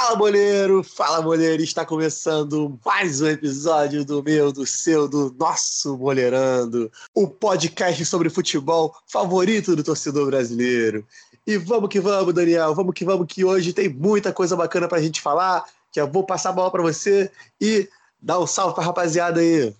Fala, boleiro! Fala, boleiro! Está começando mais um episódio do meu, do seu, do nosso Boleirando, o podcast sobre futebol favorito do torcedor brasileiro. E vamos que vamos, Daniel, vamos que vamos, que hoje tem muita coisa bacana para a gente falar. Já vou passar a bola para você e dar um salve para a rapaziada aí.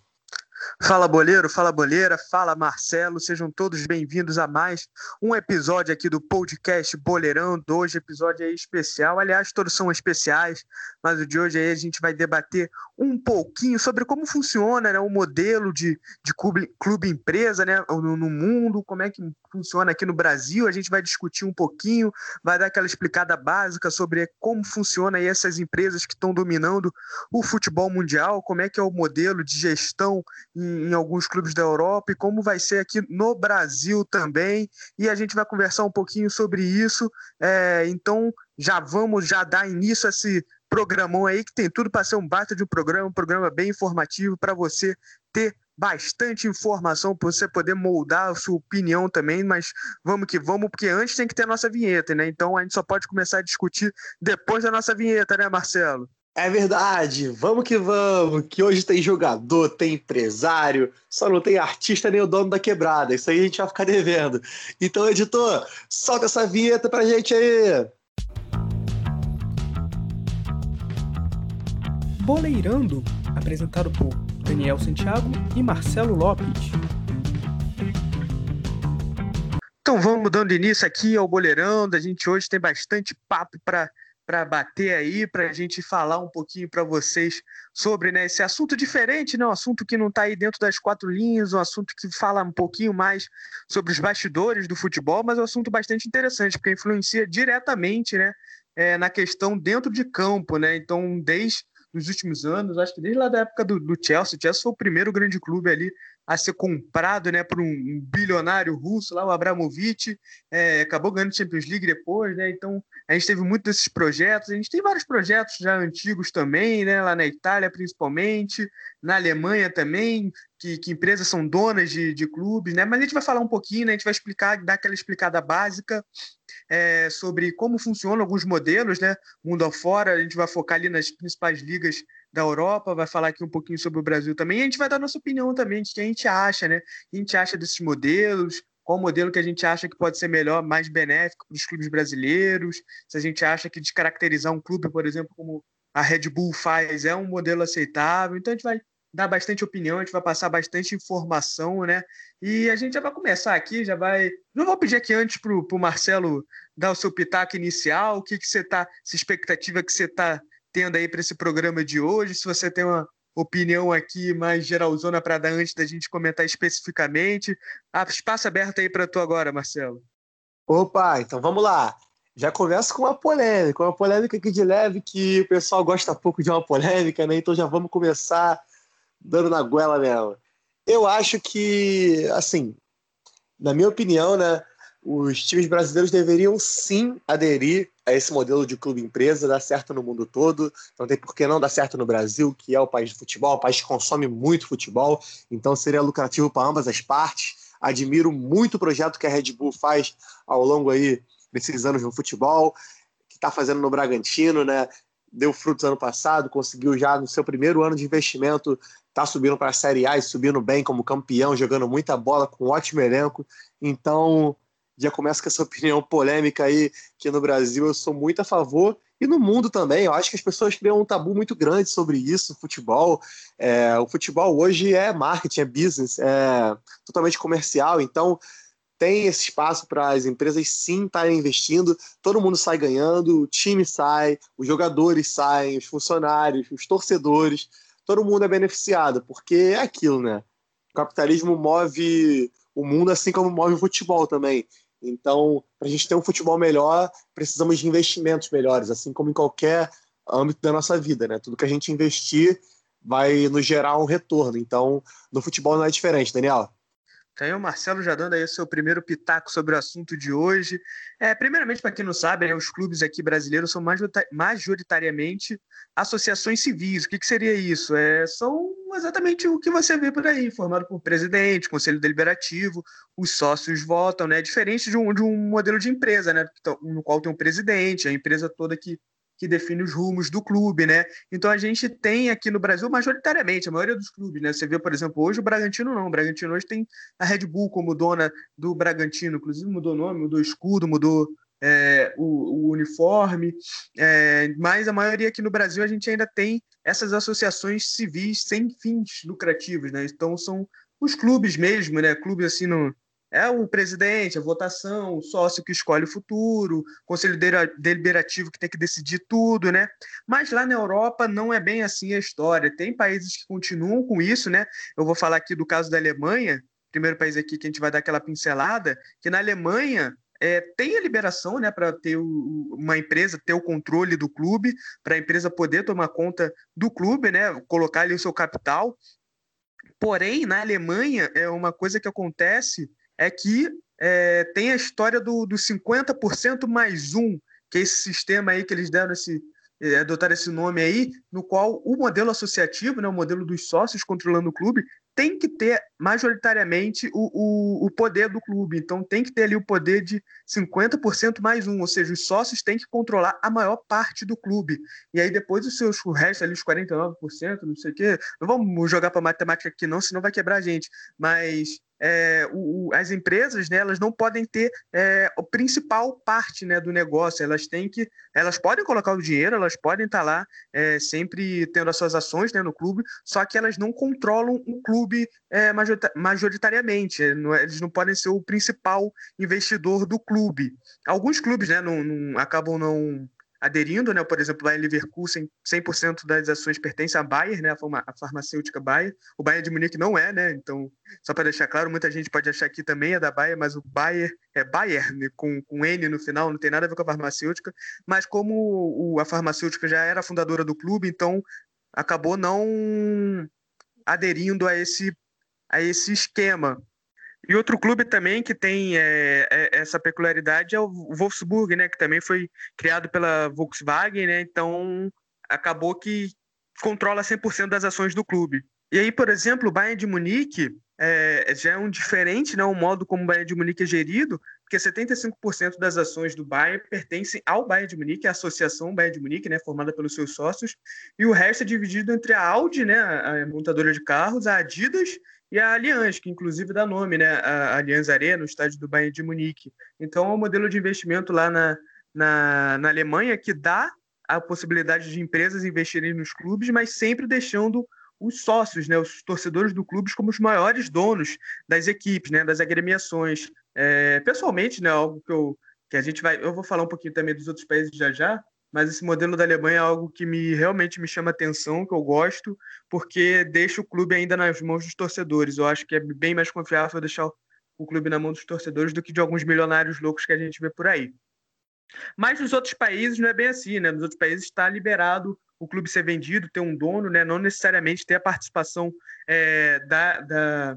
Fala boleiro, fala boleira, fala Marcelo, sejam todos bem-vindos a mais um episódio aqui do podcast Boleirão. Hoje episódio aí especial, aliás, todos são especiais, mas o de hoje aí a gente vai debater um pouquinho sobre como funciona né, o modelo de, de clube, clube empresa né, no, no mundo, como é que funciona aqui no Brasil. A gente vai discutir um pouquinho, vai dar aquela explicada básica sobre como funciona aí essas empresas que estão dominando o futebol mundial, como é que é o modelo de gestão em, em alguns clubes da Europa e como vai ser aqui no Brasil também. E a gente vai conversar um pouquinho sobre isso. É, então já vamos já dar início a esse programão aí que tem tudo para ser um bata de um programa, um programa bem informativo para você ter bastante informação para você poder moldar a sua opinião também, mas vamos que vamos, porque antes tem que ter a nossa vinheta, né? Então a gente só pode começar a discutir depois da nossa vinheta, né, Marcelo? É verdade, vamos que vamos, que hoje tem jogador, tem empresário, só não tem artista nem o dono da quebrada, isso aí a gente vai ficar devendo. Então, editor, solta essa vinheta pra gente aí! Boleirando, apresentado por Daniel Santiago e Marcelo Lopes. Então vamos dando início aqui ao Boleirando. A gente hoje tem bastante papo para para bater aí, para a gente falar um pouquinho para vocês sobre né, esse assunto diferente, né, um assunto que não está aí dentro das quatro linhas, um assunto que fala um pouquinho mais sobre os bastidores do futebol, mas é um assunto bastante interessante, porque influencia diretamente né, é, na questão dentro de campo. Né? Então, desde nos últimos anos, acho que desde lá da época do, do Chelsea, o Chelsea foi o primeiro grande clube ali a ser comprado né, por um bilionário russo lá, o Abramovich, é, acabou ganhando Champions League depois, né? Então a gente teve muitos desses projetos, a gente tem vários projetos já antigos também, né? Lá na Itália principalmente, na Alemanha também, que, que empresas são donas de, de clubes, né? Mas a gente vai falar um pouquinho, né? A gente vai explicar, dar aquela explicada básica é, sobre como funcionam alguns modelos, né? Mundo afora, a gente vai focar ali nas principais ligas da Europa, vai falar aqui um pouquinho sobre o Brasil também, e a gente vai dar nossa opinião também de que a gente acha, né? O que a gente acha desses modelos, qual modelo que a gente acha que pode ser melhor, mais benéfico para os clubes brasileiros, se a gente acha que descaracterizar um clube, por exemplo, como a Red Bull faz, é um modelo aceitável. Então a gente vai dar bastante opinião, a gente vai passar bastante informação, né? E a gente já vai começar aqui, já vai. Não vou pedir aqui antes para o Marcelo dar o seu pitaco inicial, o que, que você está, essa expectativa que você está tendo aí para esse programa de hoje, se você tem uma opinião aqui mais geralzona para dar antes da gente comentar especificamente. Ah, espaço aberto aí para tu agora, Marcelo. Opa, então vamos lá. Já começa com uma polêmica, uma polêmica aqui de leve que o pessoal gosta pouco de uma polêmica, né? Então já vamos começar dando na goela mesmo. Eu acho que, assim, na minha opinião, né, os times brasileiros deveriam sim aderir a esse modelo de clube-empresa, dá certo no mundo todo, não tem por que não dar certo no Brasil, que é o país de futebol, o país que consome muito futebol, então seria lucrativo para ambas as partes. Admiro muito o projeto que a Red Bull faz ao longo aí desses anos no futebol, que está fazendo no Bragantino, né? Deu frutos ano passado, conseguiu já no seu primeiro ano de investimento tá subindo para a Série A e subindo bem como campeão, jogando muita bola com um ótimo elenco. Então, já começa com essa opinião polêmica aí, que no Brasil eu sou muito a favor, e no mundo também. Eu acho que as pessoas criam um tabu muito grande sobre isso, futebol. É, o futebol hoje é marketing, é business, é totalmente comercial, então tem esse espaço para as empresas sim estarem investindo, todo mundo sai ganhando, o time sai, os jogadores saem, os funcionários, os torcedores, todo mundo é beneficiado, porque é aquilo, né? O capitalismo move o mundo assim como move o futebol também. Então, para a gente ter um futebol melhor, precisamos de investimentos melhores, assim como em qualquer âmbito da nossa vida, né? Tudo que a gente investir vai nos gerar um retorno. Então, no futebol não é diferente, Daniel. Tem o Marcelo já dando aí o seu primeiro pitaco sobre o assunto de hoje. É, primeiramente, para quem não sabe, né, os clubes aqui brasileiros são majoritariamente associações civis. O que, que seria isso? É, são exatamente o que você vê por aí, formado por presidente, conselho deliberativo, os sócios votam, né? Diferente de um, de um modelo de empresa, né? No qual tem um presidente, a empresa toda que que define os rumos do clube, né? Então a gente tem aqui no Brasil majoritariamente a maioria dos clubes, né? Você vê, por exemplo, hoje o Bragantino não, o Bragantino hoje tem a Red Bull como dona do Bragantino, inclusive mudou nome, mudou escudo, mudou é, o, o, uniforme, é, mas a maioria aqui no Brasil a gente ainda tem essas associações civis sem fins lucrativos, né? Então são os clubes mesmo, né? Clubes assim no, é o presidente, a votação, o sócio que escolhe o futuro, o conselho deliberativo que tem que decidir tudo, né? Mas lá na Europa não é bem assim a história. Tem países que continuam com isso, né? Eu vou falar aqui do caso da Alemanha, primeiro país aqui que a gente vai dar aquela pincelada, que na Alemanha é, tem a liberação né, para ter o, uma empresa ter o controle do clube, para a empresa poder tomar conta do clube, né, colocar ali o seu capital. Porém, na Alemanha, é uma coisa que acontece é que é, tem a história do, do 50% mais um, que é esse sistema aí que eles deram esse, é, adotaram esse nome aí, no qual o modelo associativo, né, o modelo dos sócios controlando o clube, tem que ter majoritariamente o, o, o, poder do clube. Então tem que ter ali o poder de 50% mais um, ou seja, os sócios têm que controlar a maior parte do clube. E aí depois os seus o resto ali, os 49%, não sei o quê. Não vamos jogar para matemática aqui, não, senão vai quebrar a gente. Mas é, o, as empresas, né, elas não podem ter é, a principal parte, né, do negócio. Elas têm que, elas podem colocar o dinheiro, elas podem estar lá é, sempre tendo as suas ações, né, no clube, só que elas não controlam o clube é, majoritariamente. É, eles não podem ser o principal investidor do clube. Alguns clubes, né, não, não acabam não aderindo, né? Por exemplo, lá em Leverkusen, 100% das ações pertencem à Bayer, né? A farmacêutica Bayer. O Bayern de Munique não é, né? Então, só para deixar claro, muita gente pode achar que também é da Bayer, mas o Bayer é Bayer, né? com, com N no final, não tem nada a ver com a farmacêutica. Mas como o, a farmacêutica já era fundadora do clube, então acabou não aderindo a esse, a esse esquema. E outro clube também que tem é, é, essa peculiaridade é o Wolfsburg, né, que também foi criado pela Volkswagen, né, então acabou que controla 100% das ações do clube. E aí, por exemplo, o Bayern de Munique é, já é um diferente, né, o modo como o Bayern de Munique é gerido, porque 75% das ações do Bayern pertencem ao Bayern de Munique, a associação Bayern de Munique, né, formada pelos seus sócios, e o resto é dividido entre a Audi, né, a montadora de carros, a Adidas e a Allianz, que inclusive dá nome, né, a Allianz Arena, o estádio do Bayern de Munique. Então, é um modelo de investimento lá na, na, na Alemanha que dá a possibilidade de empresas investirem nos clubes, mas sempre deixando os sócios, né, os torcedores do clube como os maiores donos das equipes, né, das agremiações. É, pessoalmente, né, algo que, eu, que a gente vai, eu vou falar um pouquinho também dos outros países já já, mas esse modelo da Alemanha é algo que me realmente me chama atenção, que eu gosto, porque deixa o clube ainda nas mãos dos torcedores. Eu acho que é bem mais confiável deixar o clube na mão dos torcedores do que de alguns milionários loucos que a gente vê por aí. Mas nos outros países não é bem assim, né? Nos outros países está liberado o clube ser vendido, ter um dono, né? Não necessariamente ter a participação é, da, da,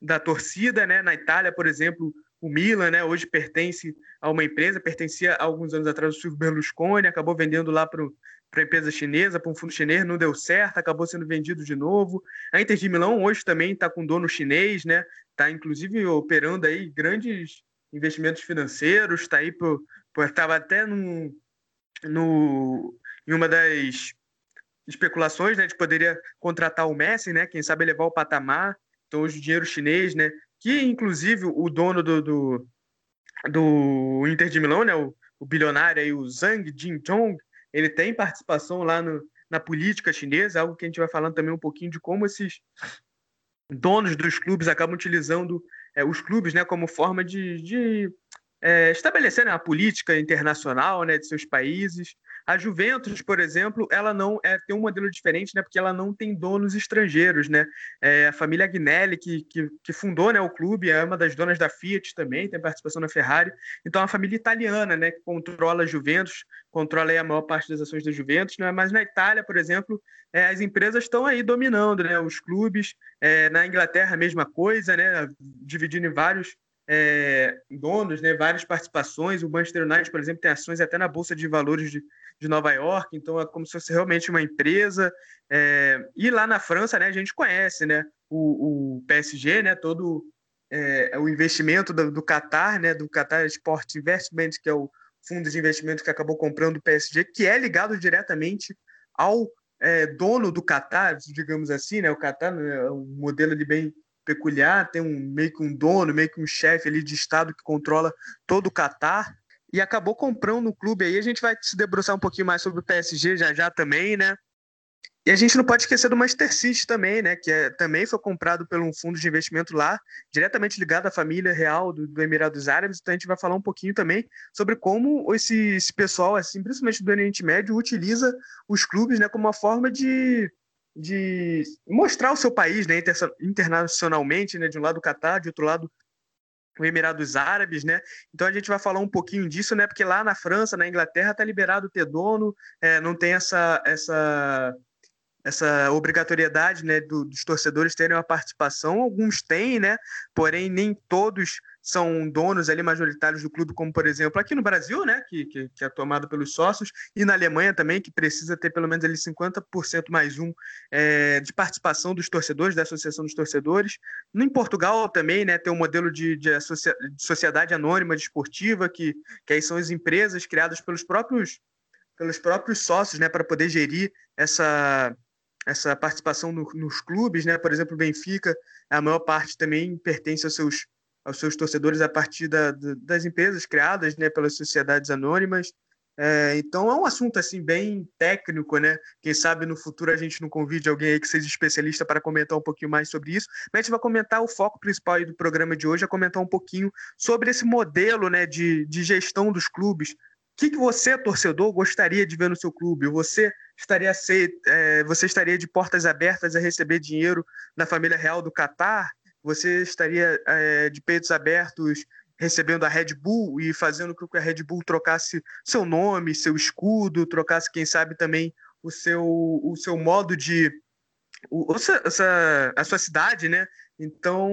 da torcida, né? Na Itália, por exemplo, o Milan, né, hoje pertence a uma empresa, pertencia alguns anos atrás ao Silvio Berlusconi, acabou vendendo lá para a empresa chinesa, para um fundo chinês, não deu certo, acabou sendo vendido de novo. A Inter de Milão hoje também está com dono chinês, né? Está inclusive operando aí grandes investimentos financeiros, está aí estava até no, no, em uma das especulações, né, de poderia contratar o Messi, né? Quem sabe levar o patamar. Então hoje o dinheiro chinês, né? Que inclusive o dono do, do, do Inter de Milão, né, o, o bilionário aí, o Zhang Jinzhong, ele tem participação lá no, na política chinesa, algo que a gente vai falando também um pouquinho de como esses donos dos clubes acabam utilizando é, os clubes né, como forma de, de é, estabelecer né, a política internacional né, de seus países. A Juventus, por exemplo, ela não é, tem um modelo diferente, né, porque ela não tem donos estrangeiros, né? É, a família Agnelli, que, que, que, fundou né, o clube, é uma das donas da Fiat também, tem participação na Ferrari. Então, é uma família italiana, né, que controla a Juventus, controla a maior parte das ações da Juventus, né? Mas na Itália, por exemplo, é, as empresas estão aí dominando, né? Os clubes. É, na Inglaterra, a mesma coisa, né? Dividindo em vários é, donos, né, várias participações. O Manchester United, por exemplo, tem ações até na Bolsa de Valores de, de Nova York, então é como se fosse realmente uma empresa. É, e lá na França, né, a gente conhece né, o, o PSG, né, todo é, o investimento do, do Qatar, né, do Qatar Sport Investment, que é o, fundo de investimento que acabou comprando o PSG, que é ligado diretamente ao é, dono do Qatar, digamos assim, né? O Qatar né, é um modelo de bem peculiar, tem um meio que um dono, meio que um chefe ali de estado que controla todo o Qatar e acabou comprando o clube aí. A gente vai se debruçar um pouquinho mais sobre o PSG já já também, né? E a gente não pode esquecer do Manchester City também, né? Que é, também foi comprado por um fundo de investimento lá, diretamente ligado à família real do, do Emirados Árabes. Então a gente vai falar um pouquinho também sobre como esse, esse pessoal, assim, principalmente do Oriente Médio, utiliza os clubes, né, como uma forma de, de mostrar o seu país, né, internacionalmente, né, de um lado o Catar, de outro lado o Emirados Árabes, né? Então a gente vai falar um pouquinho disso, né? Porque lá na França, na Inglaterra, tá liberado ter dono, é, não tem essa essa essa obrigatoriedade né, do, dos torcedores terem uma participação. Alguns têm, né? Porém, nem todos são donos ali majoritários do clube, como por exemplo aqui no Brasil, né? Que, que, que é tomado pelos sócios, e na Alemanha também, que precisa ter pelo menos ali 50% mais um é, de participação dos torcedores, da Associação dos Torcedores. No, em Portugal também, né? Tem um modelo de, de, associa, de sociedade anônima desportiva, de que, que aí são as empresas criadas pelos próprios pelos próprios sócios, né, para poder gerir essa, essa participação no, nos clubes, né? Por exemplo, o Benfica, a maior parte também pertence aos seus, aos seus torcedores a partir da, das empresas criadas, né? Pelas sociedades anônimas. É, então é um assunto assim bem técnico, né? Quem sabe no futuro a gente não convide alguém aí que seja especialista para comentar um pouquinho mais sobre isso. Mas a gente vai comentar o foco principal do programa de hoje, é comentar um pouquinho sobre esse modelo, né, de, de gestão dos clubes, que, que você, torcedor, gostaria de ver no seu clube? Você estaria, é, você estaria de portas abertas a receber dinheiro da família real do Catar? Você estaria é, de peitos abertos recebendo a Red Bull e fazendo com que a Red Bull trocasse seu nome, seu escudo, trocasse, quem sabe, também o seu, o seu modo de. O, essa, a sua cidade, né? Então,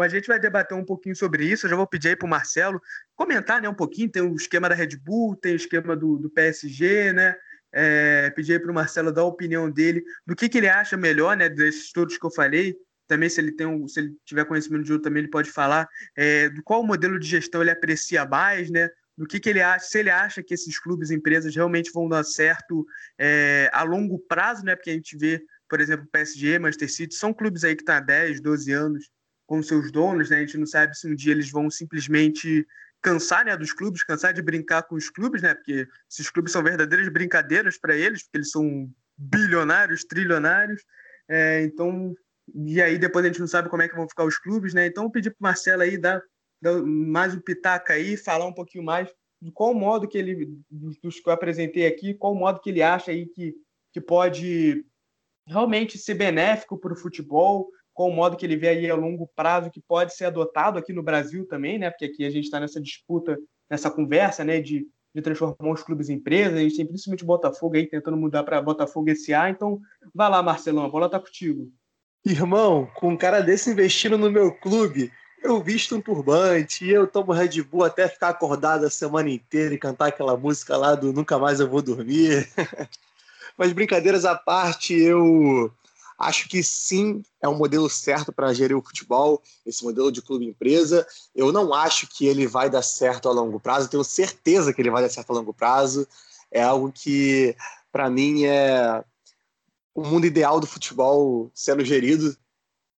a gente vai debater um pouquinho sobre isso. Eu já vou pedir aí para o Marcelo comentar né, um pouquinho. Tem o esquema da Red Bull, tem o esquema do, do PSG, né? É, pedir aí para o Marcelo dar a opinião dele do que, que ele acha melhor, né? Desses todos que eu falei. Também, se ele tem um, se ele tiver conhecimento de outro, também ele pode falar é, do qual modelo de gestão ele aprecia mais, né? Do que, que ele acha, se ele acha que esses clubes, empresas realmente vão dar certo é, a longo prazo, né? Porque a gente vê por exemplo, PSG, Manchester City, são clubes aí que estão tá há 10, 12 anos com seus donos, né? A gente não sabe se um dia eles vão simplesmente cansar, né, dos clubes, cansar de brincar com os clubes, né? Porque esses clubes são verdadeiras brincadeiras para eles, porque eles são bilionários, trilionários. É, então, e aí depois a gente não sabe como é que vão ficar os clubes, né? Então, eu pedi para Marcelo aí dar, dar, mais um pitaca aí, falar um pouquinho mais de qual modo que ele, dos que eu apresentei aqui, qual modo que ele acha aí que, que pode realmente ser benéfico para o futebol, o modo que ele vê aí a longo prazo que pode ser adotado aqui no Brasil também, né? Porque aqui a gente está nessa disputa, nessa conversa, né? De, de transformar os clubes em empresas. A gente tem principalmente o Botafogo aí tentando mudar para Botafogo SA. Então, vai lá, Marcelão, a bola tá contigo. Irmão, com um cara desse investindo no meu clube, eu visto um turbante eu tomo Red Bull até ficar acordado a semana inteira e cantar aquela música lá do Nunca Mais Eu Vou Dormir. Mas brincadeiras à parte, eu acho que sim, é um modelo certo para gerir o futebol, esse modelo de clube-empresa. Eu não acho que ele vai dar certo a longo prazo, tenho certeza que ele vai dar certo a longo prazo. É algo que, para mim, é o mundo ideal do futebol sendo gerido,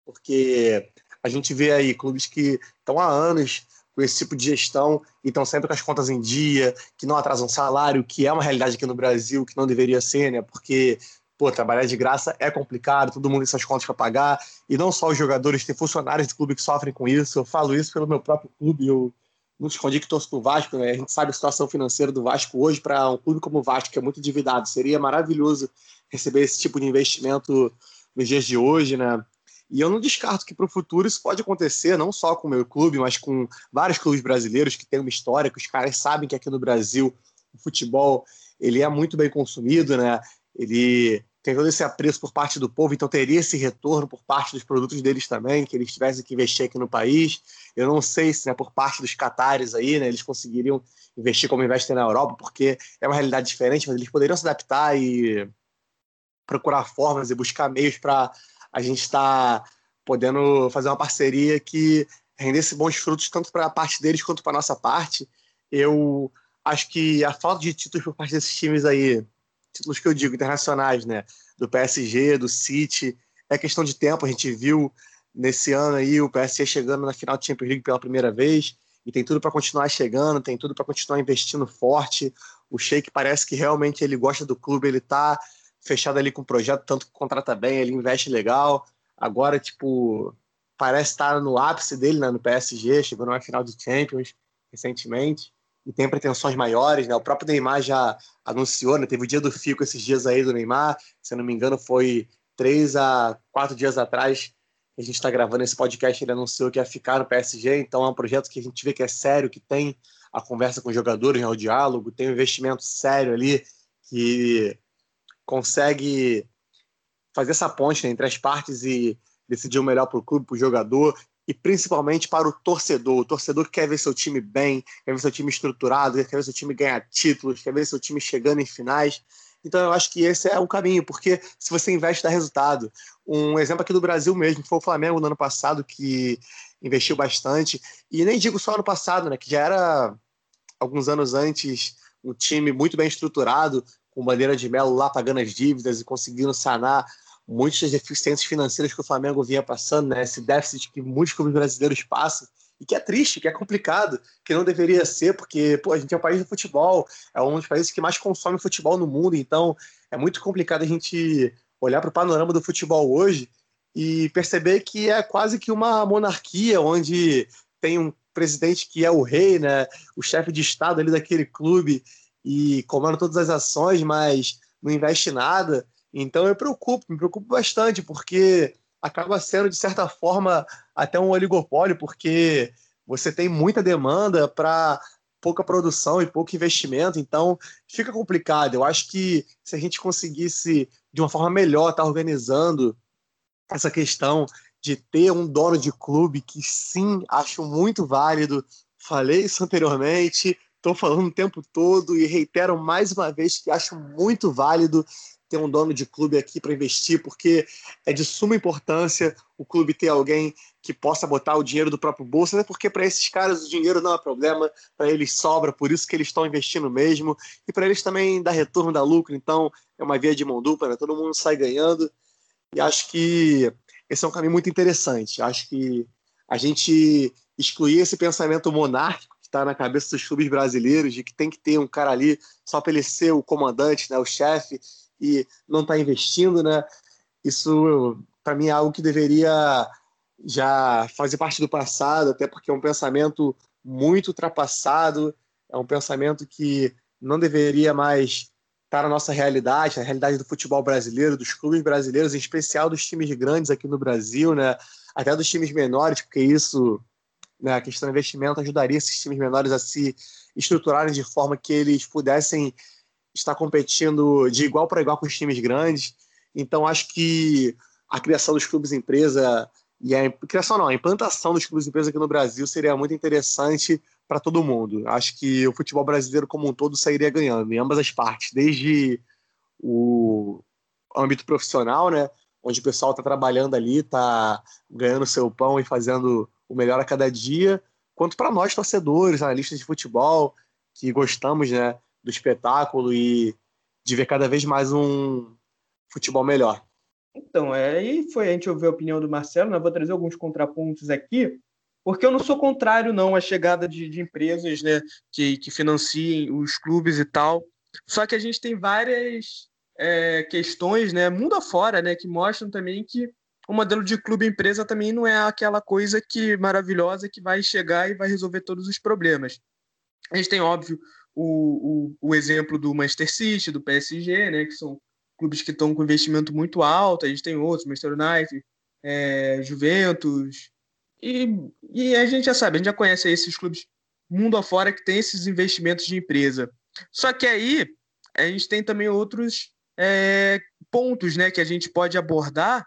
porque a gente vê aí clubes que estão há anos com esse tipo de gestão e estão sempre com as contas em dia, que não atrasam salário, que é uma realidade aqui no Brasil, que não deveria ser, né? Porque, pô, trabalhar de graça é complicado, todo mundo tem suas contas para pagar, e não só os jogadores, tem funcionários do clube que sofrem com isso. Eu falo isso pelo meu próprio clube, eu não escondi que torço pro Vasco, né? A gente sabe a situação financeira do Vasco hoje para um clube como o Vasco, que é muito endividado. Seria maravilhoso receber esse tipo de investimento nos dias de hoje, né? E eu não descarto que para o futuro isso pode acontecer, não só com o meu clube, mas com vários clubes brasileiros que têm uma história, que os caras sabem que aqui no Brasil o futebol ele é muito bem consumido, né? Ele tem todo esse apreço por parte do povo, então teria esse retorno por parte dos produtos deles também, que eles tivessem que investir aqui no país. Eu não sei se né, por parte dos catares aí, né, eles conseguiriam investir como investem na Europa, porque é uma realidade diferente, mas eles poderiam se adaptar e procurar formas e buscar meios para a gente está podendo fazer uma parceria que rendesse bons frutos tanto para a parte deles quanto para a nossa parte. Eu acho que a falta de títulos por parte desses times aí, títulos que eu digo internacionais, né, do PSG, do City, é questão de tempo. A gente viu nesse ano aí o PSG chegando na final da Champions League pela primeira vez e tem tudo para continuar chegando, tem tudo para continuar investindo forte. O Sheik parece que realmente ele gosta do clube, ele está fechado ali com o projeto, tanto que contrata bem, ele investe legal. Agora, tipo, parece estar no ápice dele né, no PSG, chegou numa final de Champions recentemente e tem pretensões maiores, né? O próprio Neymar já anunciou, né? Teve o dia do Fico esses dias aí do Neymar, se eu não me engano, foi três a quatro dias atrás a gente está gravando esse podcast, ele anunciou que ia ficar no PSG, então é um projeto que a gente vê que é sério, que tem a conversa com os jogadores, né, o diálogo, tem um investimento sério ali que consegue fazer essa ponte né, entre as partes e decidir o melhor para o clube, para o jogador e principalmente para o torcedor. O torcedor que quer ver seu time bem, quer ver seu time estruturado, quer ver seu time ganhar títulos, quer ver seu time chegando em finais. Então eu acho que esse é o caminho, porque se você investe, dá resultado. Um exemplo aqui do Brasil mesmo, foi o Flamengo no ano passado, que investiu bastante. E nem digo só ano passado, né? Que já era alguns anos antes um time muito bem estruturado, com bandeira de melo lá pagando as dívidas e conseguindo sanar muitas deficiências financeiras que o Flamengo vinha passando, né? Esse déficit que muitos clubes brasileiros passam e que é triste, que é complicado, que não deveria ser, porque pô, a gente é um país do futebol, é um dos países que mais consome futebol no mundo, então é muito complicado a gente olhar para o panorama do futebol hoje e perceber que é quase que uma monarquia, onde tem um presidente que é o rei, né, o chefe de estado ali daquele clube e comanda todas as ações, mas não investe nada. Então eu preocupo, me preocupo bastante, porque acaba sendo, de certa forma, até um oligopólio, porque você tem muita demanda para pouca produção e pouco investimento, então fica complicado. Eu acho que se a gente conseguisse, de uma forma melhor, estar tá organizando essa questão de ter um dono de clube que sim, acho muito válido, falei isso anteriormente, estou falando o tempo todo e reitero mais uma vez que acho muito válido ter um dono de clube aqui para investir, porque é de suma importância o clube ter alguém que possa botar o dinheiro do próprio bolso, até porque para esses caras o dinheiro não é problema, para eles sobra, por isso que eles estão investindo mesmo, e para eles também dá retorno, dá lucro, então é uma via de mão dupla, né? todo mundo sai ganhando, e acho que esse é um caminho muito interessante. Acho que a gente excluir esse pensamento monárquico está na cabeça dos clubes brasileiros, de que tem que ter um cara ali só para ele ser o comandante, né, o chefe, e não está investindo, né? Isso, para mim, é algo que deveria já fazer parte do passado, até porque é um pensamento muito ultrapassado, é um pensamento que não deveria mais estar na nossa realidade, na realidade do futebol brasileiro, dos clubes brasileiros, em especial dos times grandes aqui no Brasil, né? Até dos times menores, porque isso, né, a questão do investimento ajudaria esses times menores a se estruturarem de forma que eles pudessem está competindo de igual para igual com os times grandes. Então, acho que a criação dos clubes empresa e a criação não, a implantação dos clubes empresa aqui no Brasil seria muito interessante para todo mundo. Acho que o futebol brasileiro como um todo sairia ganhando em ambas as partes, desde o âmbito profissional, né, onde o pessoal está trabalhando ali, está ganhando seu pão e fazendo o melhor a cada dia, quanto para nós torcedores, analistas de futebol que gostamos, né, do espetáculo e de ver cada vez mais um futebol melhor. Então, é, aí foi a gente ouvir a opinião do Marcelo, né? vou trazer alguns contrapontos aqui, porque eu não sou contrário não à chegada de, de empresas né, que, que financiem os clubes e tal, só que a gente tem várias é, questões, né, mundo afora, né, que mostram também que o modelo de clube-empresa também não é aquela coisa que maravilhosa que vai chegar e vai resolver todos os problemas. A gente tem, óbvio, o, o, o exemplo do Manchester City, do PSG, né, que são clubes que estão com investimento muito alto, a gente tem outros, Manchester United, é, Juventus, e, e a gente já sabe, a gente já conhece esses clubes mundo afora que tem esses investimentos de empresa. Só que aí a gente tem também outros é, pontos né, que a gente pode abordar,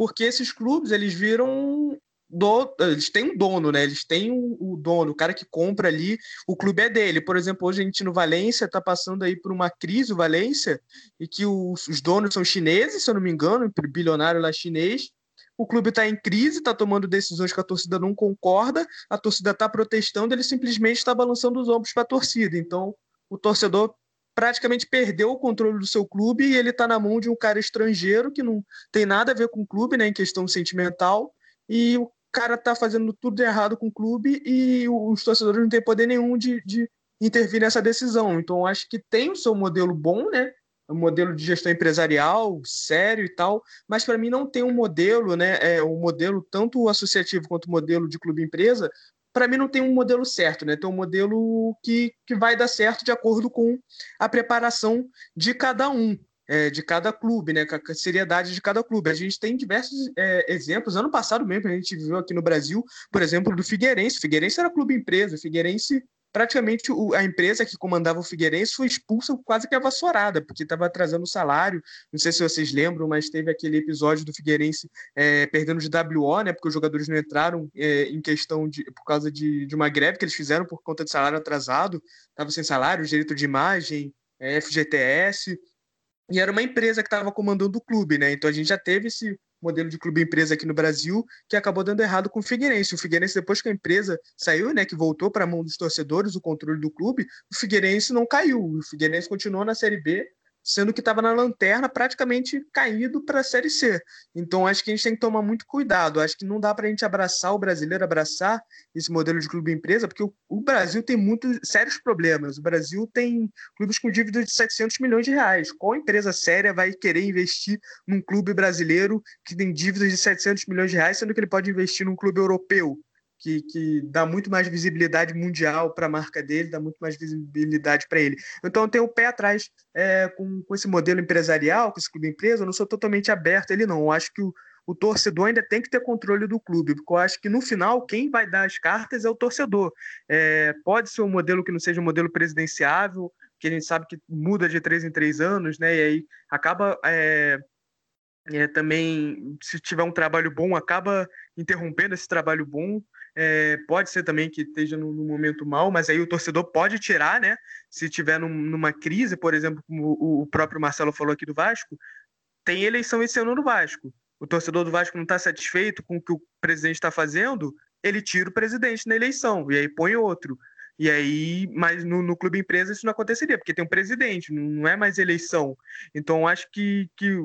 porque esses clubes eles viram do, eles têm um dono, né? Eles têm o, dono, o cara que compra ali, o clube é dele. Por exemplo, hoje a gente no Valência está passando aí por uma crise, o Valência, e que os, os donos são chineses, se eu não me engano, bilionário lá chinês. O clube está em crise, está tomando decisões que a torcida não concorda, a torcida está protestando, ele simplesmente está balançando os ombros para a torcida. Então, o torcedor praticamente perdeu o controle do seu clube e ele está na mão de um cara estrangeiro que não tem nada a ver com o clube, né, em questão sentimental, e o cara está fazendo tudo errado com o clube e os torcedores não têm poder nenhum de, de intervir nessa decisão. Então, acho que tem o seu modelo bom, né? Um modelo de gestão empresarial sério e tal, mas para mim não tem um modelo, né? É, um modelo tanto associativo quanto modelo de clube empresa para mim não tem um modelo certo, né? Tem um modelo que, que vai dar certo de acordo com a preparação de cada um, é, de cada clube, né? A seriedade de cada clube. A gente tem diversos é, exemplos. Ano passado mesmo, a gente viu aqui no Brasil, por exemplo, do Figueirense. O Figueirense era clube empresa. O Figueirense praticamente a empresa que comandava o Figueirense foi expulsa quase que avassourada, porque estava atrasando o salário. Não sei se vocês lembram, mas teve aquele episódio do Figueirense é, perdendo de WO, né? Porque os jogadores não entraram é, em questão de por causa de, de, uma greve que eles fizeram por conta de salário atrasado, estava sem salário, direito de imagem, é, FGTS. E era uma empresa que estava comandando o clube, né? Então a gente já teve esse modelo de clube empresa aqui no Brasil, que acabou dando errado com o Figueirense. O Figueirense, depois que a empresa saiu, né, que voltou para a mão dos torcedores o controle do clube, o Figueirense não caiu. O Figueirense continuou na Série B sendo que estava na lanterna, praticamente caído para a Série C. Então, acho que a gente tem que tomar muito cuidado. Acho que não dá para a gente abraçar o brasileiro, abraçar esse modelo de clube-empresa, porque o, o, Brasil tem muitos sérios problemas. O Brasil tem clubes com dívidas de 700 milhões de reais. Qual empresa séria vai querer investir num clube brasileiro que tem dívidas de 700 milhões de reais, sendo que ele pode investir num clube europeu? Que, que dá muito mais visibilidade mundial para a marca dele, dá muito mais visibilidade para ele. Então, eu tenho o pé atrás é, com, com esse modelo empresarial, com esse clube empresa, eu não sou totalmente aberto ele, não. Eu acho que o, o torcedor ainda tem que ter controle do clube, porque eu acho que no final quem vai dar as cartas é o torcedor. É, pode ser um modelo que não seja um modelo presidenciável, que a gente sabe que muda de três em três anos, né? E aí acaba é, é, também, se tiver um trabalho bom, acaba interrompendo esse trabalho bom. É, pode ser também que esteja num, momento mal, mas aí o torcedor pode tirar, né? Se tiver num, numa crise, por exemplo, como o, o, próprio Marcelo falou aqui do Vasco, tem eleição esse ano no Vasco. O torcedor do Vasco não está satisfeito com o que o presidente está fazendo, ele tira o presidente na eleição e aí põe outro. E aí, mas no, no, clube empresa isso não aconteceria, porque tem um presidente, não, não é mais eleição. Então, acho que, que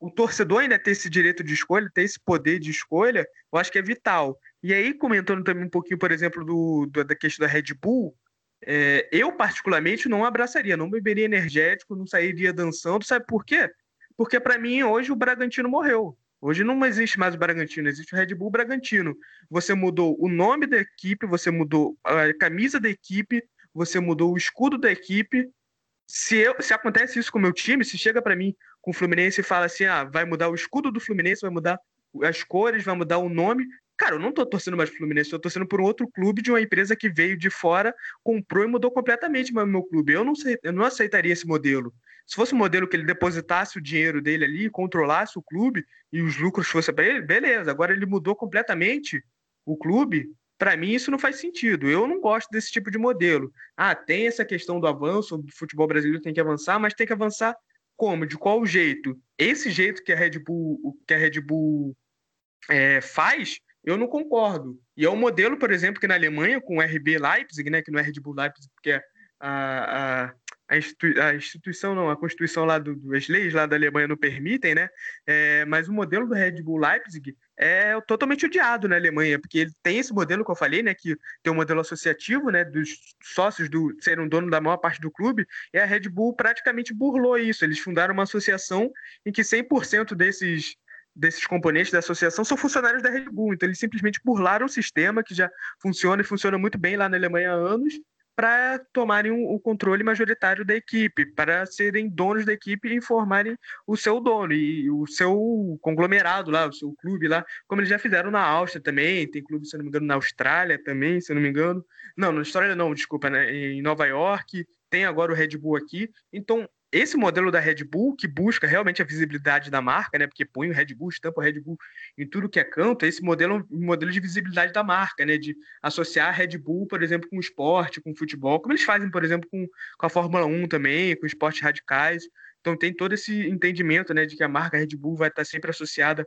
o torcedor ainda ter esse direito de escolha, ter esse poder de escolha, eu acho que é vital. E aí, comentando também um pouquinho, por exemplo, do, do da questão da Red Bull, é, eu particularmente não abraçaria, não beberia energético, não sairia dançando, sabe por quê? Porque para mim hoje o Bragantino morreu. Hoje não existe mais o Bragantino, existe o Red Bull Bragantino. Você mudou o nome da equipe, você mudou a camisa da equipe, você mudou o escudo da equipe. Se, eu, se acontece isso com o meu time, se chega para mim com o Fluminense e fala assim: ah, vai mudar o escudo do Fluminense, vai mudar as cores, vai mudar o nome, Cara, eu não tô torcendo mais pro Fluminense, eu tô torcendo por um outro clube de uma empresa que veio de fora, comprou e mudou completamente o meu clube. Eu não, sei, eu não aceitaria esse modelo. Se fosse um modelo que ele depositasse o dinheiro dele ali, controlasse o clube e os lucros fossem para ele, beleza. Agora ele mudou completamente o clube. Para mim, isso não faz sentido. Eu não gosto desse tipo de modelo. Ah, tem essa questão do avanço, do futebol brasileiro tem que avançar, mas tem que avançar como? De qual jeito? Esse jeito que a Red Bull, que a Red Bull é, faz eu não concordo. E é um modelo, por exemplo, que na Alemanha, com o RB Leipzig, né, que não é Red Bull Leipzig, porque é a, a, a, institui a instituição, não, a constituição lá do, as leis lá da Alemanha não permitem, né? É, mas o modelo do Red Bull Leipzig é totalmente odiado na Alemanha, porque ele tem esse modelo que eu falei, né, que tem um modelo associativo, né, dos sócios do serem um dono da maior parte do clube, e a Red Bull praticamente burlou isso. Eles fundaram uma associação em que 100% desses desses componentes da associação são funcionários da Red Bull. Então, eles simplesmente burlaram o sistema que já funciona e funciona muito bem lá na Alemanha há anos para tomarem o controle majoritário da equipe, para serem donos da equipe e informarem o seu dono e o seu conglomerado lá, o seu clube lá, como eles já fizeram na Áustria também, tem clube, se não me engano, na Austrália também, se não me engano. Não, na Austrália não, desculpa, né? em Nova York, tem agora o Red Bull aqui. Então, esse modelo da Red Bull, que busca realmente a visibilidade da marca, né? Porque põe o Red Bull, estampa o Red Bull em tudo que é canto, esse modelo é um modelo de visibilidade da marca, né? De associar a Red Bull, por exemplo, com o esporte, com o futebol, como eles fazem, por exemplo, com, com a Fórmula 1 também, com esportes radicais. Então tem todo esse entendimento, né? De que a marca Red Bull vai estar sempre associada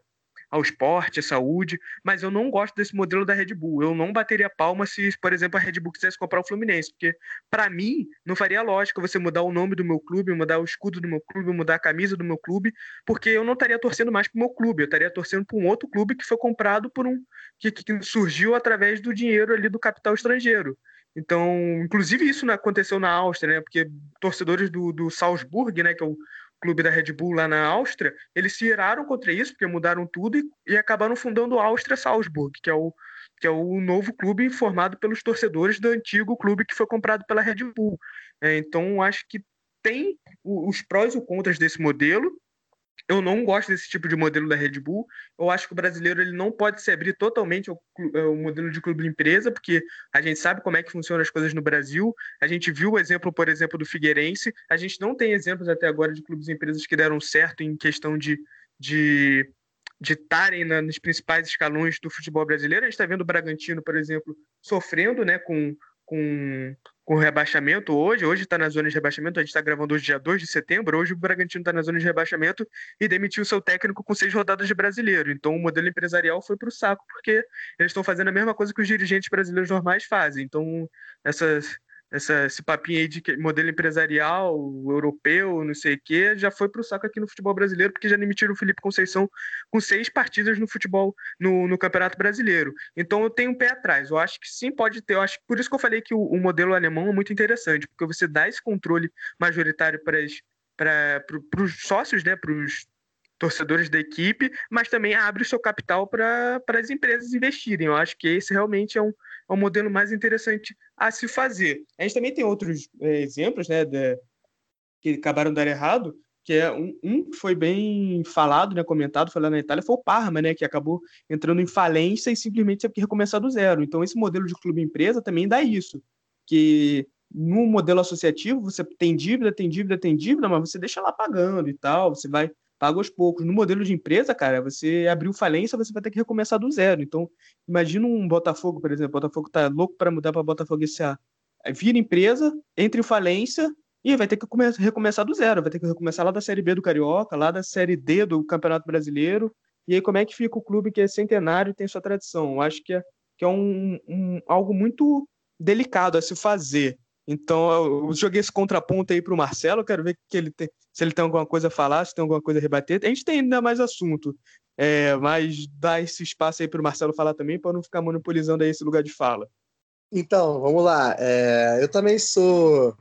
ao esporte, à saúde, mas eu não gosto desse modelo da Red Bull. Eu não bateria palma se, por exemplo, a Red Bull quisesse comprar o Fluminense, porque para mim não faria lógica você mudar o nome do meu clube, mudar o escudo do meu clube, mudar a camisa do meu clube, porque eu não estaria torcendo mais para o meu clube, eu estaria torcendo para um outro clube que foi comprado por um que, que surgiu através do dinheiro ali do capital estrangeiro. Então, inclusive isso aconteceu na Áustria, né? Porque torcedores do, do Salzburg, né, que é o clube da Red Bull lá na Áustria, eles se iraram contra isso, porque mudaram tudo e, e acabaram fundando o Áustria Salzburg, que é o que é o novo clube formado pelos torcedores do antigo clube que foi comprado pela Red Bull. É, então, acho que tem os prós e os contras desse modelo, eu não gosto desse tipo de modelo da Red Bull. Eu acho que o brasileiro ele não pode se abrir totalmente ao, ao, modelo de clube de empresa, porque a gente sabe como é que funcionam as coisas no Brasil. A gente viu o exemplo, por exemplo, do Figueirense. A gente não tem exemplos até agora de clubes e empresas que deram certo em questão de, de estarem nos principais escalões do futebol brasileiro. A gente está vendo o Bragantino, por exemplo, sofrendo né, com, com, com rebaixamento hoje. Hoje está na zona de rebaixamento, a gente está gravando hoje, dia 2 de setembro. Hoje o Bragantino está na zona de rebaixamento e demitiu seu técnico com seis rodadas de brasileiro. Então o modelo empresarial foi para o saco, porque eles estão fazendo a mesma coisa que os dirigentes brasileiros normais fazem. Então, essas essa, esse papinho aí de modelo empresarial europeu, não sei o quê, já foi para o saco aqui no futebol brasileiro, porque já demitiram o Felipe Conceição com seis partidas no futebol, no, no Campeonato Brasileiro. Então eu tenho um pé atrás. Eu acho que sim pode ter. Eu acho, por isso que eu falei que o, o modelo alemão é muito interessante, porque você dá esse controle majoritário para os sócios, né, para os torcedores da equipe, mas também abre o seu capital para as empresas investirem. Eu acho que esse realmente é um, é um modelo mais interessante a se fazer. A gente também tem outros é, exemplos né, de, que acabaram dando errado, que é um, um que foi bem falado, né, comentado, foi lá na Itália, foi o Parma, né, que acabou entrando em falência e simplesmente teve que recomeçar do zero. Então, esse modelo de clube-empresa também dá isso, que no modelo associativo você tem dívida, tem dívida, tem dívida, mas você deixa lá pagando e tal, você vai paga aos poucos. No modelo de empresa, cara, você abriu falência, você vai ter que recomeçar do zero. Então, imagina um Botafogo, por exemplo. O Botafogo tá louco para mudar para Botafogo SA. Vira empresa, entre falência e vai ter que recomeçar do zero. Vai ter que recomeçar lá da Série B do Carioca, lá da Série D do Campeonato Brasileiro. E aí, como é que fica o clube que é centenário e tem sua tradição? Eu acho que é, que é um, um algo muito delicado a se fazer. Então, eu joguei esse contraponto aí para o Marcelo, quero ver que ele tem, se ele tem alguma coisa a falar, se tem alguma coisa a rebater. A gente tem ainda mais assunto, é, mas dá esse espaço aí para o Marcelo falar também, para não ficar monopolizando aí esse lugar de fala. Então, vamos lá. É, eu também sou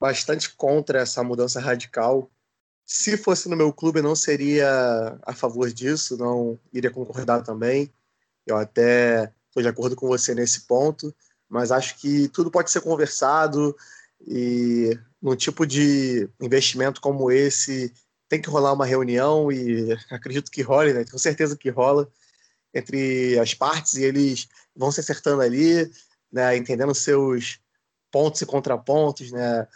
bastante contra essa mudança radical. Se fosse no meu clube, não seria a favor disso, não iria concordar também. Eu até estou de acordo com você nesse ponto mas acho que tudo pode ser conversado e num tipo de investimento como esse tem que rolar uma reunião e acredito que role, né? Tenho certeza que rola entre as partes e eles vão se acertando ali, né? Entendendo seus pontos e contrapontos, né?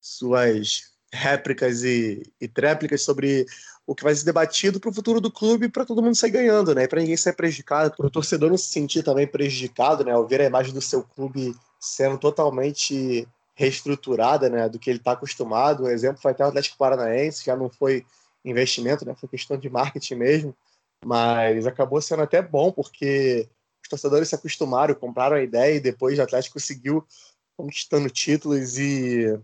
Suas réplicas e, e tréplicas sobre o que vai ser debatido para o futuro do clube para todo mundo sair ganhando, né? Para ninguém ser prejudicado, para o torcedor não se sentir também prejudicado, né? Ao ver a imagem do seu clube sendo totalmente reestruturada, né? Do que ele está acostumado. Um exemplo foi até o Atlético Paranaense, já não foi investimento, né? Foi questão de marketing mesmo, mas acabou sendo até bom porque os torcedores se acostumaram, compraram a ideia e depois o Atlético conseguiu conquistando títulos e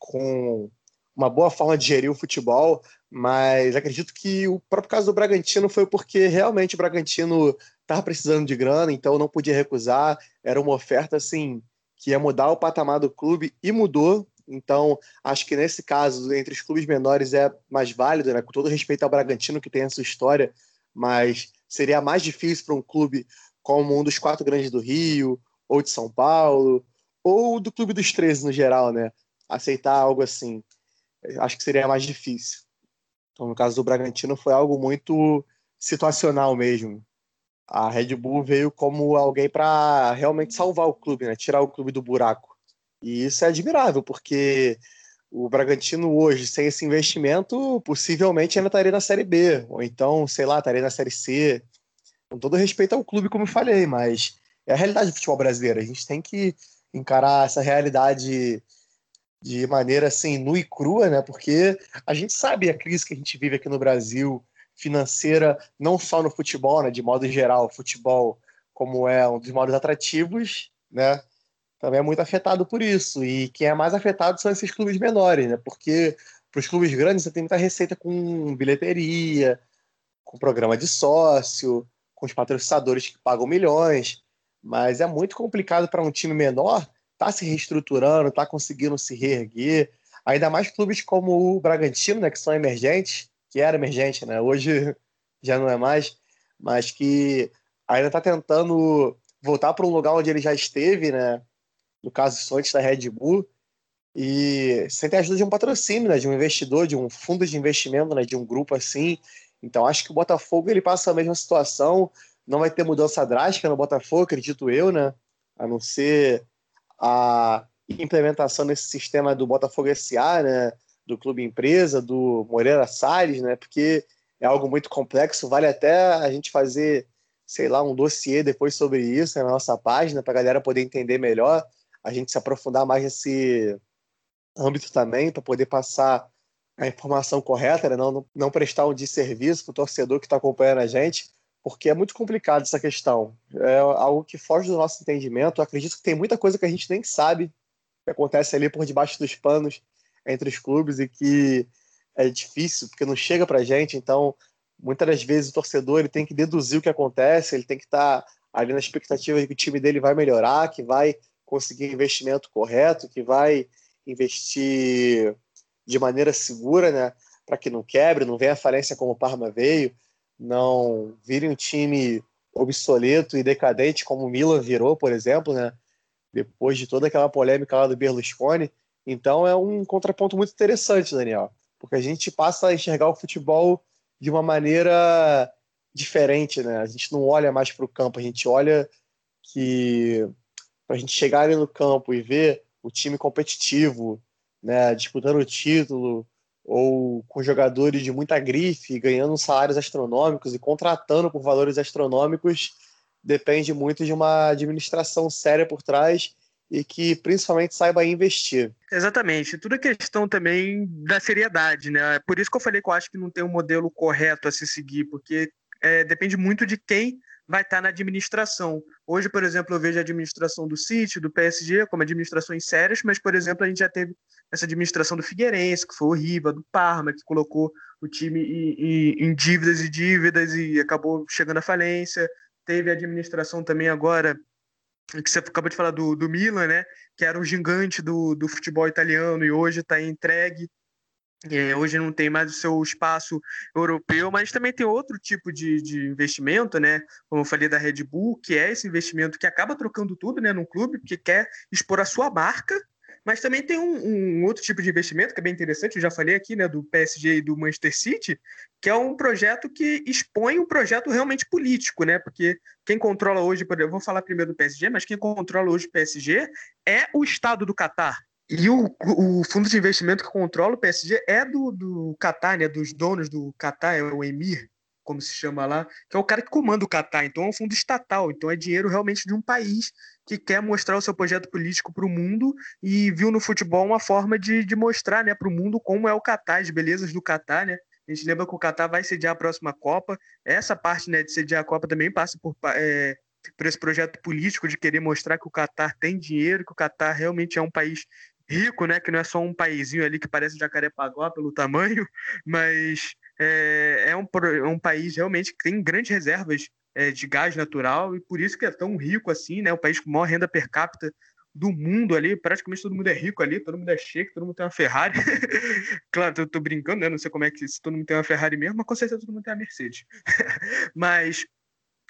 com uma boa forma de gerir o futebol, mas acredito que o próprio caso do Bragantino foi porque realmente o Bragantino estava precisando de grana, então não podia recusar. Era uma oferta assim que ia mudar o patamar do clube e mudou. Então, acho que nesse caso, entre os clubes menores é mais válido, né? com todo respeito ao Bragantino, que tem essa história, mas seria mais difícil para um clube como um dos quatro grandes do Rio, ou de São Paulo, ou do Clube dos 13 no geral, né? Aceitar algo assim acho que seria mais difícil. Então, no caso do Bragantino, foi algo muito situacional mesmo. A Red Bull veio como alguém para realmente salvar o clube, né? tirar o clube do buraco. E isso é admirável, porque o Bragantino hoje, sem esse investimento, possivelmente ainda estaria na Série B, ou então, sei lá, estaria na Série C. Com todo respeito ao clube, como eu falei, mas é a realidade do futebol brasileiro. A gente tem que encarar essa realidade de maneira assim nua e crua, né? Porque a gente sabe a crise que a gente vive aqui no Brasil, financeira, não só no futebol, né, de modo geral, futebol como é um dos modos atrativos, né, também é muito afetado por isso. E quem é mais afetado são esses clubes menores, né, porque para os clubes grandes você tem muita receita com bilheteria, com programa de sócio, com os patrocinadores que pagam milhões, mas é muito complicado para um time menor tá se reestruturando, tá conseguindo se reerguer. Ainda mais clubes como o Bragantino, né, que são emergentes, que era emergente, né? Hoje já não é mais, mas que ainda está tentando voltar para um lugar onde ele já esteve, né? No caso, antes da Red Bull, e sem ter ajuda de um patrocínio, né? De um investidor, de um fundo de investimento, né? De um grupo assim. Então, acho que o Botafogo ele passa a mesma situação. Não vai ter mudança drástica no Botafogo, acredito eu, né? A não ser a implementação desse sistema do Botafogo SA, né? do Clube Empresa, do Moreira Salles, né? Porque é algo muito complexo, vale até a gente fazer, sei lá, um dossiê depois sobre isso na nossa página, para a galera poder entender melhor, a gente se aprofundar mais nesse âmbito também, para poder passar a informação correta, né? não, não prestar um desserviço para o torcedor que está acompanhando a gente, porque é muito complicado essa questão. É algo que foge do nosso entendimento. Eu acredito que tem muita coisa que a gente nem sabe que acontece ali por debaixo dos panos entre os clubes e que é difícil, porque não chega para a gente. Então, muitas das vezes o torcedor ele tem que deduzir o que acontece, ele tem que estar tá ali na expectativa de que o time dele vai melhorar, que vai conseguir investimento correto, que vai investir de maneira segura, né, para que não quebre, não venha a falência como o Parma veio, não vire um time obsoleto e decadente como o Milan virou, por exemplo, né, depois de toda aquela polêmica lá do Berlusconi. Então é um contraponto muito interessante, Daniel, porque a gente passa a enxergar o futebol de uma maneira diferente, né? A gente não olha mais para o campo, a gente olha que para a gente chegar ali no campo e ver o time competitivo, né, disputando o título, ou com jogadores de muita grife, ganhando salários astronômicos e contratando por valores astronômicos, depende muito de uma administração séria por trás e que principalmente saiba investir. Exatamente. Tudo é questão também da seriedade, né? Por isso que eu falei que eu acho que não tem um modelo correto a se seguir, porque é, depende muito de quem vai estar na administração. Hoje, por exemplo, eu vejo a administração do City, do PSG, como administrações sérias, mas, por exemplo, a gente já teve essa administração do Figueirense, que foi horrível, do Parma, que colocou o time em, em dívidas e dívidas e acabou chegando à falência. Teve a administração também agora que você acabou de falar do, do Milan, né? Que era um gigante do, do futebol italiano e hoje está entregue. É, hoje não tem mais o seu espaço europeu, mas também tem outro tipo de, de investimento, né? Como eu falei da Red Bull, que é esse investimento que acaba trocando tudo, né? No clube, porque quer expor a sua marca mas também tem um, um, outro tipo de investimento que é bem interessante, eu já falei aqui, né, do PSG e do Manchester City, que é um projeto que expõe um projeto realmente político, né? Porque quem controla hoje, eu vou falar primeiro do PSG, mas quem controla hoje o PSG é o Estado do Catar. E o, o fundo de investimento que controla o PSG é do, do Qatar, né? Dos donos do Qatar, é o Emir, como se chama lá, que é o cara que comanda o Catar. Então é um fundo estatal, então é dinheiro realmente de um país que quer mostrar o seu projeto político para o mundo e viu no futebol uma forma de, de mostrar né, para o mundo como é o Catar, as belezas do Catar, né? A gente lembra que o Catar vai sediar a próxima Copa. Essa parte né, de sediar a Copa também passa por, é, por esse projeto político de querer mostrar que o Catar tem dinheiro, que o Catar realmente é um país rico, né? Que não é só um paísinho ali que parece Jacarepaguá pelo tamanho, mas é, é, um, é um país realmente que tem grandes reservas é, de gás natural e por isso que é tão rico assim, né? O país com maior renda per capita do mundo ali, praticamente todo mundo é rico ali, todo mundo é cheio, todo mundo tem uma Ferrari. claro, eu tô brincando, né? Não sei como é que se todo mundo tem uma Ferrari mesmo, mas com certeza todo mundo tem uma Mercedes. mas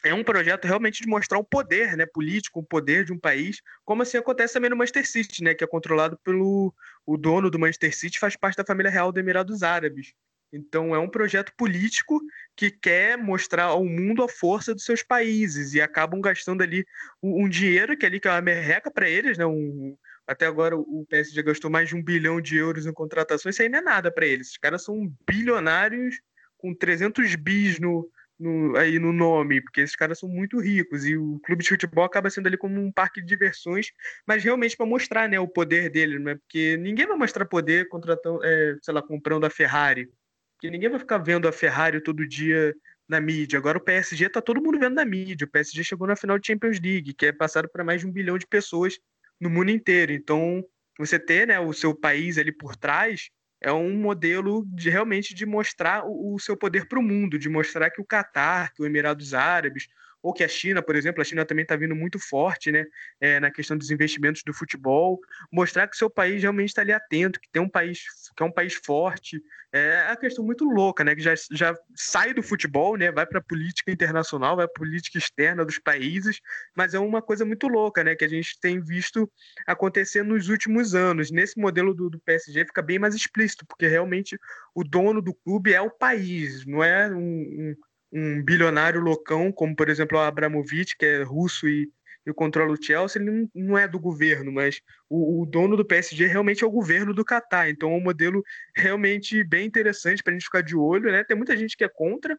é um projeto realmente de mostrar o poder né, político, o poder de um país, como assim acontece também no Manchester City, né, que é controlado pelo o dono do Manchester City, faz parte da família real do Emirados Árabes. Então é um projeto político que quer mostrar ao mundo a força dos seus países e acabam gastando ali um, dinheiro que ali que é uma merreca para eles, né? Um, até agora o PSG gastou mais de um bilhão de euros em contratações, isso aí não é nada para eles. Os caras são bilionários com 300 bis no, no, aí no nome, porque esses caras são muito ricos e o clube de futebol acaba sendo ali como um parque de diversões, mas realmente para mostrar né, o poder dele, né? porque ninguém vai mostrar poder contratando, é, sei lá, comprando a Ferrari Porque ninguém vai ficar vendo a Ferrari todo dia na mídia. Agora o PSG tá todo mundo vendo na mídia. O PSG chegou na final de Champions League, que é passado para mais de um bilhão de pessoas no mundo inteiro. Então, você ter né, o seu país ali por trás é um modelo de realmente de mostrar o, o seu poder para o mundo, de mostrar que o Catar, que o Emirados Árabes, ou que a China, por exemplo, a China também está vindo muito forte né, é, na questão dos investimentos do futebol, mostrar que o seu país realmente está ali atento, que tem um país que é um país forte. É uma questão muito louca, né? Que já, já sai do futebol, né? Vai para a política internacional, vai para a política externa dos países, mas é uma coisa muito louca, né? Que a gente tem visto acontecer nos últimos anos. Nesse modelo do, do PSG fica bem mais explícito, porque realmente o dono do clube é o país, não é um, um um bilionário loucão, como por exemplo o Abramovich, que é russo e, e controla o Chelsea, ele não, não é do governo, mas o, o, dono do PSG realmente é o governo do Catar. Então é um modelo realmente bem interessante para a gente ficar de olho. Né? Tem muita gente que é contra,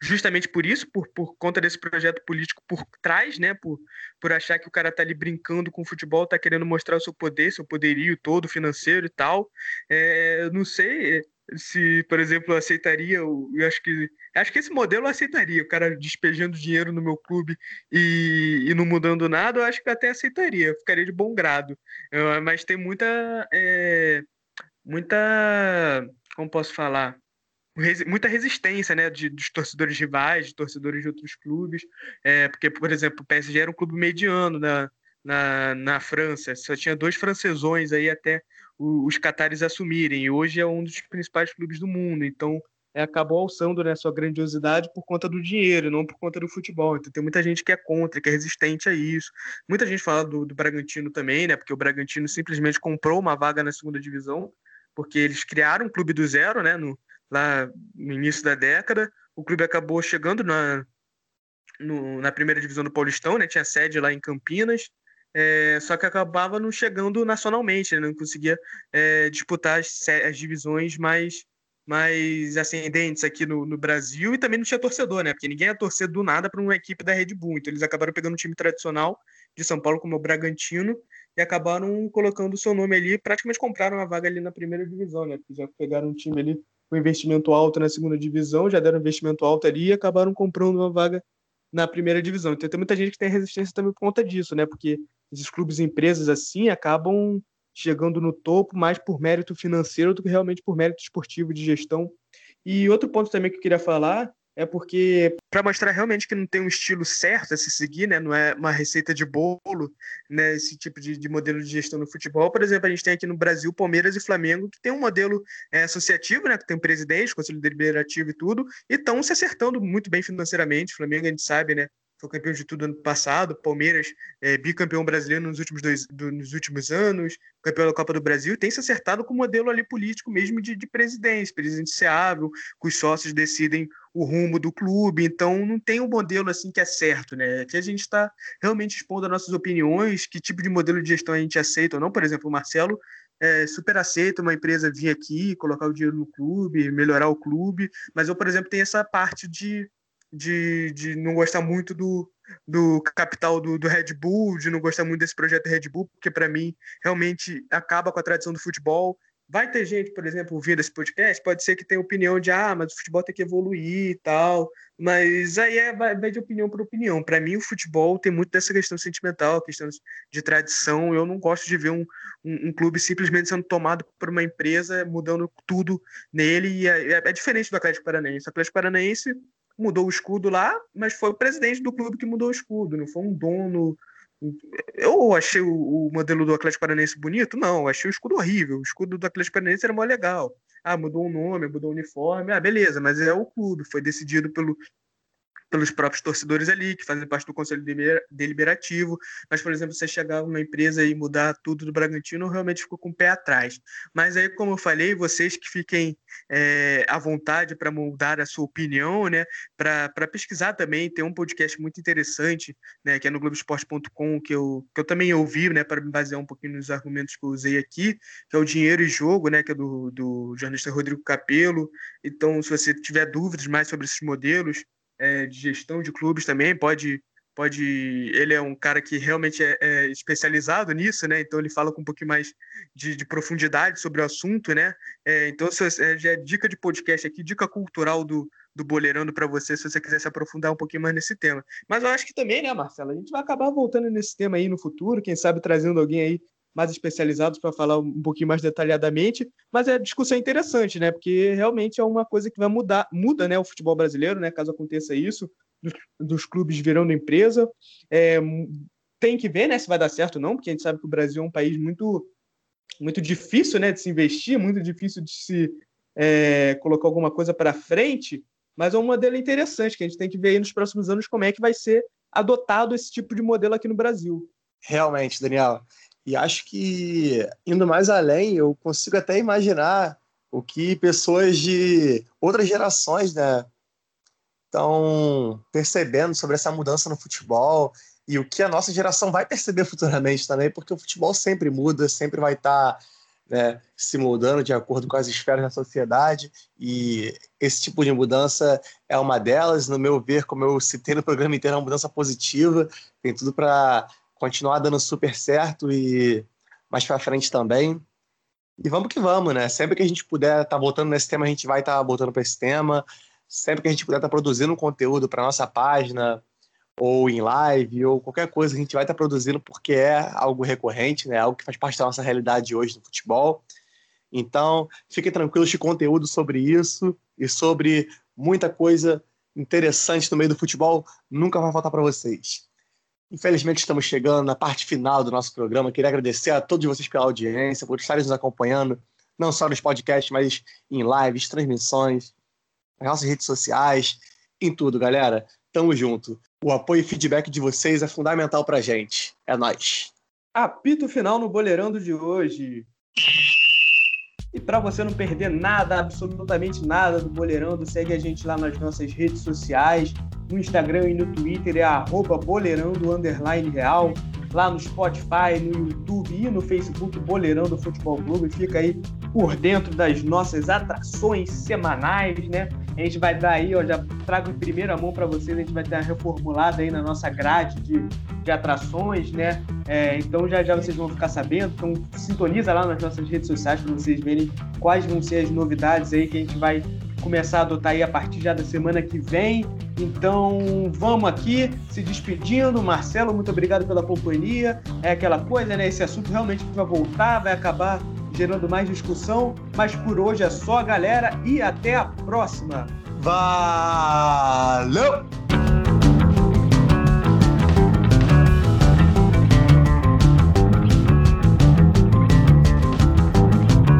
justamente por isso, por, por conta desse projeto político por trás, né? Por, por achar que o cara tá ali brincando com o futebol, tá querendo mostrar o seu poder, seu poderio todo financeiro e tal. É, não sei, se, por exemplo, aceitaria, eu acho que acho que esse modelo aceitaria, o cara despejando dinheiro no meu clube e, e não mudando nada, eu acho que até aceitaria, ficaria de bom grado. Eu, mas tem muita é, muita como posso falar? muita resistência né, de, dos torcedores rivais, de torcedores de outros clubes, é, porque, por exemplo, o PSG era um clube mediano na, na, na França, só tinha dois francesões aí até os catares assumirem. E hoje é um dos principais clubes do mundo. Então, é, acabou alçando né, sua grandiosidade por conta do dinheiro, não por conta do futebol. Então, tem muita gente que é contra, que é resistente a isso. Muita gente fala do, do Bragantino também, né? Porque o Bragantino simplesmente comprou uma vaga na segunda divisão, porque eles criaram um clube do zero, né? No, lá no início da década. O clube acabou chegando na, no, na primeira divisão do Paulistão, né? Tinha sede lá em Campinas é, só que acabava não chegando nacionalmente, né? não conseguia é, disputar as, as, divisões mais, mais ascendentes aqui no, no, Brasil e também não tinha torcedor, né? Porque ninguém ia torcer do nada para uma equipe da Red Bull. Então eles acabaram pegando um time tradicional de São Paulo, como o Bragantino, e acabaram colocando o seu nome ali, praticamente compraram uma vaga ali na primeira divisão, né? Porque já pegaram um time ali com investimento alto na segunda divisão, já deram investimento alto ali e acabaram comprando uma vaga na primeira divisão. Então tem muita gente que tem resistência também por conta disso, né? Porque esses clubes e empresas assim acabam chegando no topo mais por mérito financeiro do que realmente por mérito esportivo de gestão. E outro ponto também que eu queria falar é porque para mostrar realmente que não tem um estilo certo a se seguir, né? não é uma receita de bolo, né? esse tipo de, de, modelo de gestão no futebol. Por exemplo, a gente tem aqui no Brasil Palmeiras e Flamengo, que tem um modelo é, associativo, né? que tem presidente, conselho deliberativo e tudo, e estão se acertando muito bem financeiramente. O Flamengo, a gente sabe, né? Foi campeão de tudo ano passado, Palmeiras é, bicampeão brasileiro nos últimos, dois, do, nos últimos anos, campeão da Copa do Brasil, tem se acertado com o modelo ali político mesmo de, de presidência, presidenciável, que os sócios decidem o rumo do clube, então não tem um modelo assim que é certo, né? Aqui a gente está realmente expondo as nossas opiniões, que tipo de modelo de gestão a gente aceita ou não, por exemplo, o Marcelo é, super aceita uma empresa vir aqui, colocar o dinheiro no clube, melhorar o clube, mas eu, por exemplo, tenho essa parte de de, de não gostar muito do, do capital do, do Red Bull, de não gostar muito desse projeto Red Bull, porque para mim realmente acaba com a tradição do futebol. Vai ter gente, por exemplo, ouvindo esse podcast, pode ser que tenha opinião de ah, mas o futebol tem que evoluir e tal. Mas aí é, vai, de opinião para opinião. Para mim, o futebol tem muito dessa questão sentimental, questão de tradição. Eu não gosto de ver um, um, um clube simplesmente sendo tomado por uma empresa, mudando tudo nele. E é, é, é diferente do Atlético Paranaense. O Atlético Paranaense mudou o escudo lá, mas foi o presidente do clube que mudou o escudo, não foi um dono. Eu achei o, modelo do Atlético Paranaense bonito? Não, eu achei o escudo horrível. O escudo do Atlético Paranaense era mó legal. Ah, mudou o nome, mudou o uniforme. Ah, beleza, mas é o clube, foi decidido pelo, pelos próprios torcedores ali, que fazem parte do conselho deliberativo. Mas, por exemplo, você chegar numa empresa e mudar tudo do Bragantino, realmente ficou com o pé atrás. Mas aí, como eu falei, vocês que fiquem é, à vontade para mudar a sua opinião, né? Para pesquisar também, tem um podcast muito interessante, né? Que é no Globoesporte.com, que eu, que eu também ouvi, né? Para me basear um pouquinho nos argumentos que eu usei aqui, que é o Dinheiro e Jogo, né? Que é do, do jornalista Rodrigo Capello. Então, se você tiver dúvidas mais sobre esses modelos, é, de gestão de clubes também, pode pode. Ele é um cara que realmente é, é especializado nisso, né? Então ele fala com um pouquinho mais de, de profundidade sobre o assunto, né? É, então, é, já é dica de podcast aqui, dica cultural do, do Boleirando para você, se você quiser se aprofundar um pouquinho mais nesse tema. Mas eu acho que também, né, Marcelo? A gente vai acabar voltando nesse tema aí no futuro, quem sabe trazendo alguém aí mais especializados para falar um pouquinho mais detalhadamente, mas é discussão interessante, né? Porque realmente é uma coisa que vai mudar, muda, né, o futebol brasileiro, né? Caso aconteça isso, dos, dos clubes virando empresa, é, tem que ver, né, se vai dar certo ou não, porque a gente sabe que o Brasil é um país muito, muito difícil, né, de se investir, muito difícil de se é, colocar alguma coisa para frente, mas é um modelo interessante que a gente tem que ver aí nos próximos anos como é que vai ser adotado esse tipo de modelo aqui no Brasil. Realmente, Daniel. E acho que, indo mais além, eu consigo até imaginar o que pessoas de outras gerações né, estão percebendo sobre essa mudança no futebol e o que a nossa geração vai perceber futuramente também, porque o futebol sempre muda, sempre vai estar tá, né, se mudando de acordo com as esferas da sociedade e esse tipo de mudança é uma delas. No meu ver, como eu citei no programa inteiro, é uma mudança positiva, tem tudo para continuar dando super certo e mais para frente também. E vamos que vamos, né? Sempre que a gente puder estar tá voltando nesse tema, a gente vai estar tá voltando para esse tema. Sempre que a gente puder estar tá produzindo conteúdo para nossa página, ou em live, ou qualquer coisa, a gente vai estar tá produzindo porque é algo recorrente, né? Algo que faz parte da nossa realidade hoje no futebol. Então, fiquem tranquilos de conteúdo sobre isso e sobre muita coisa interessante no meio do futebol nunca vai faltar para vocês. Infelizmente, estamos chegando na parte final do nosso programa. Queria agradecer a todos vocês pela audiência, por estarem nos acompanhando, não só nos podcasts, mas em lives, transmissões, nas nossas redes sociais, em tudo, galera. Tamo junto. O apoio e feedback de vocês é fundamental pra gente. É nós. Apito final no Boleirando de hoje. E para você não perder nada, absolutamente nada do Boleirando, segue a gente lá nas nossas redes sociais no Instagram e no Twitter é arroba boleirando underline real. Lá no Spotify, no YouTube e no Facebook Boleirando Futebol Clube. Fica aí por dentro das nossas atrações semanais, né? A gente vai dar aí, ó, já trago em primeira mão para vocês, a gente vai ter uma reformulada aí na nossa grade de, de atrações, né? É, então já já vocês vão ficar sabendo. Então sintoniza lá nas nossas redes sociais para vocês verem quais vão ser as novidades aí que a gente vai começar a adotar aí a partir já da semana que vem. Então, vamos aqui se despedindo. Marcelo, muito obrigado pela companhia. É aquela coisa, né? Esse assunto realmente vai voltar, vai acabar gerando mais discussão. Mas por hoje é só, galera, e até a próxima. Valeu!